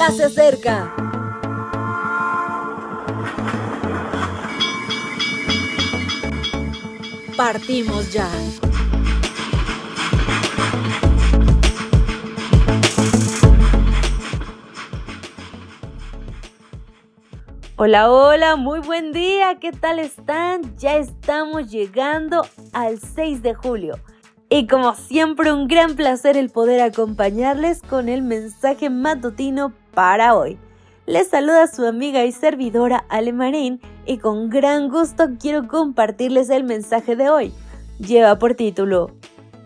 ya se acerca. Partimos ya. Hola, hola, muy buen día, ¿qué tal están? Ya estamos llegando al 6 de julio. Y como siempre, un gran placer el poder acompañarles con el mensaje matutino para hoy. Les saluda su amiga y servidora Ale Marín y con gran gusto quiero compartirles el mensaje de hoy. Lleva por título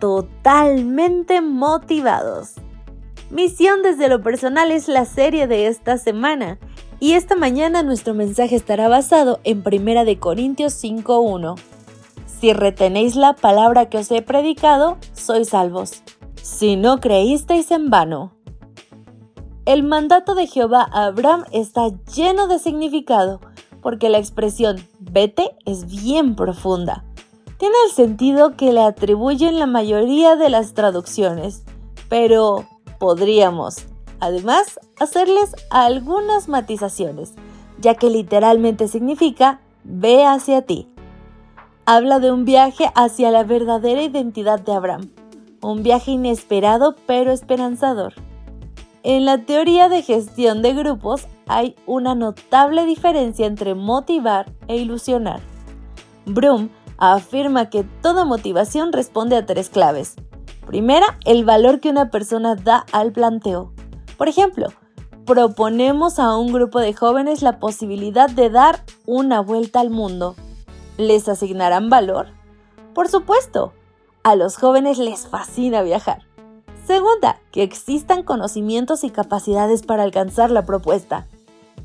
Totalmente motivados. Misión desde lo personal es la serie de esta semana y esta mañana nuestro mensaje estará basado en 1 de Corintios 5:1. Si retenéis la palabra que os he predicado, sois salvos. Si no creísteis en vano. El mandato de Jehová a Abraham está lleno de significado, porque la expresión vete es bien profunda. Tiene el sentido que le atribuyen la mayoría de las traducciones, pero podríamos Además, hacerles algunas matizaciones, ya que literalmente significa ve hacia ti. Habla de un viaje hacia la verdadera identidad de Abraham, un viaje inesperado pero esperanzador. En la teoría de gestión de grupos hay una notable diferencia entre motivar e ilusionar. Broom afirma que toda motivación responde a tres claves. Primera, el valor que una persona da al planteo. Por ejemplo, proponemos a un grupo de jóvenes la posibilidad de dar una vuelta al mundo. ¿Les asignarán valor? Por supuesto, a los jóvenes les fascina viajar. Segunda, que existan conocimientos y capacidades para alcanzar la propuesta.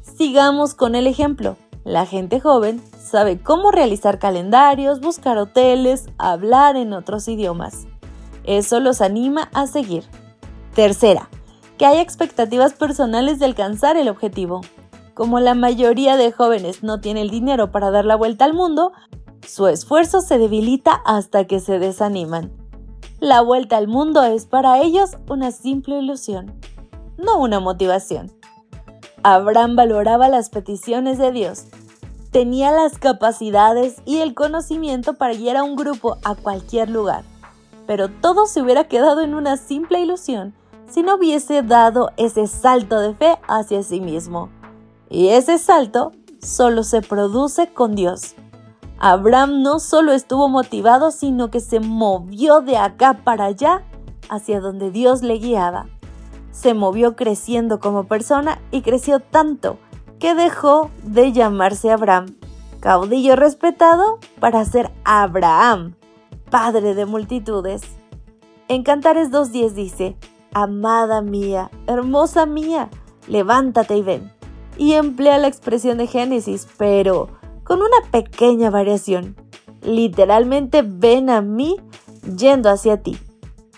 Sigamos con el ejemplo. La gente joven sabe cómo realizar calendarios, buscar hoteles, hablar en otros idiomas. Eso los anima a seguir. Tercera, que hay expectativas personales de alcanzar el objetivo. Como la mayoría de jóvenes no tiene el dinero para dar la vuelta al mundo, su esfuerzo se debilita hasta que se desaniman. La vuelta al mundo es para ellos una simple ilusión, no una motivación. Abraham valoraba las peticiones de Dios. Tenía las capacidades y el conocimiento para guiar a un grupo a cualquier lugar. Pero todo se hubiera quedado en una simple ilusión si no hubiese dado ese salto de fe hacia sí mismo. Y ese salto solo se produce con Dios. Abraham no solo estuvo motivado, sino que se movió de acá para allá hacia donde Dios le guiaba. Se movió creciendo como persona y creció tanto que dejó de llamarse Abraham, caudillo respetado, para ser Abraham, padre de multitudes. En Cantares 2.10 dice, Amada mía, hermosa mía, levántate y ven. Y emplea la expresión de Génesis, pero con una pequeña variación. Literalmente ven a mí yendo hacia ti.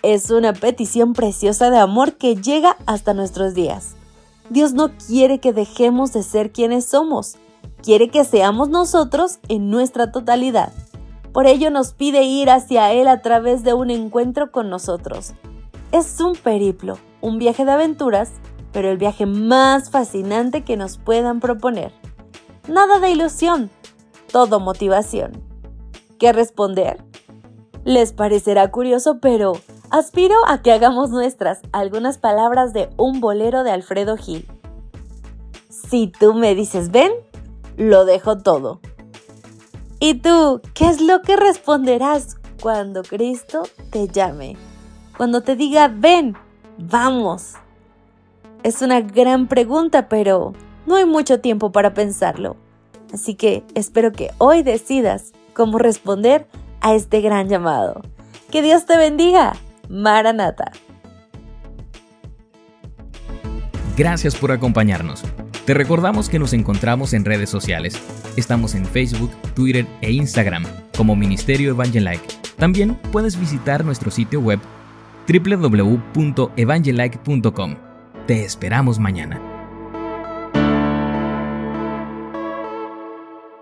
Es una petición preciosa de amor que llega hasta nuestros días. Dios no quiere que dejemos de ser quienes somos, quiere que seamos nosotros en nuestra totalidad. Por ello nos pide ir hacia Él a través de un encuentro con nosotros. Es un periplo, un viaje de aventuras, pero el viaje más fascinante que nos puedan proponer. Nada de ilusión, todo motivación. ¿Qué responder? Les parecerá curioso, pero aspiro a que hagamos nuestras algunas palabras de un bolero de Alfredo Gil. Si tú me dices ven, lo dejo todo. ¿Y tú qué es lo que responderás cuando Cristo te llame? Cuando te diga, ven, vamos. Es una gran pregunta, pero no hay mucho tiempo para pensarlo. Así que espero que hoy decidas cómo responder a este gran llamado. Que Dios te bendiga. Maranata. Gracias por acompañarnos. Te recordamos que nos encontramos en redes sociales. Estamos en Facebook, Twitter e Instagram como Ministerio Evangelike. También puedes visitar nuestro sitio web www.evangelike.com. Te esperamos mañana.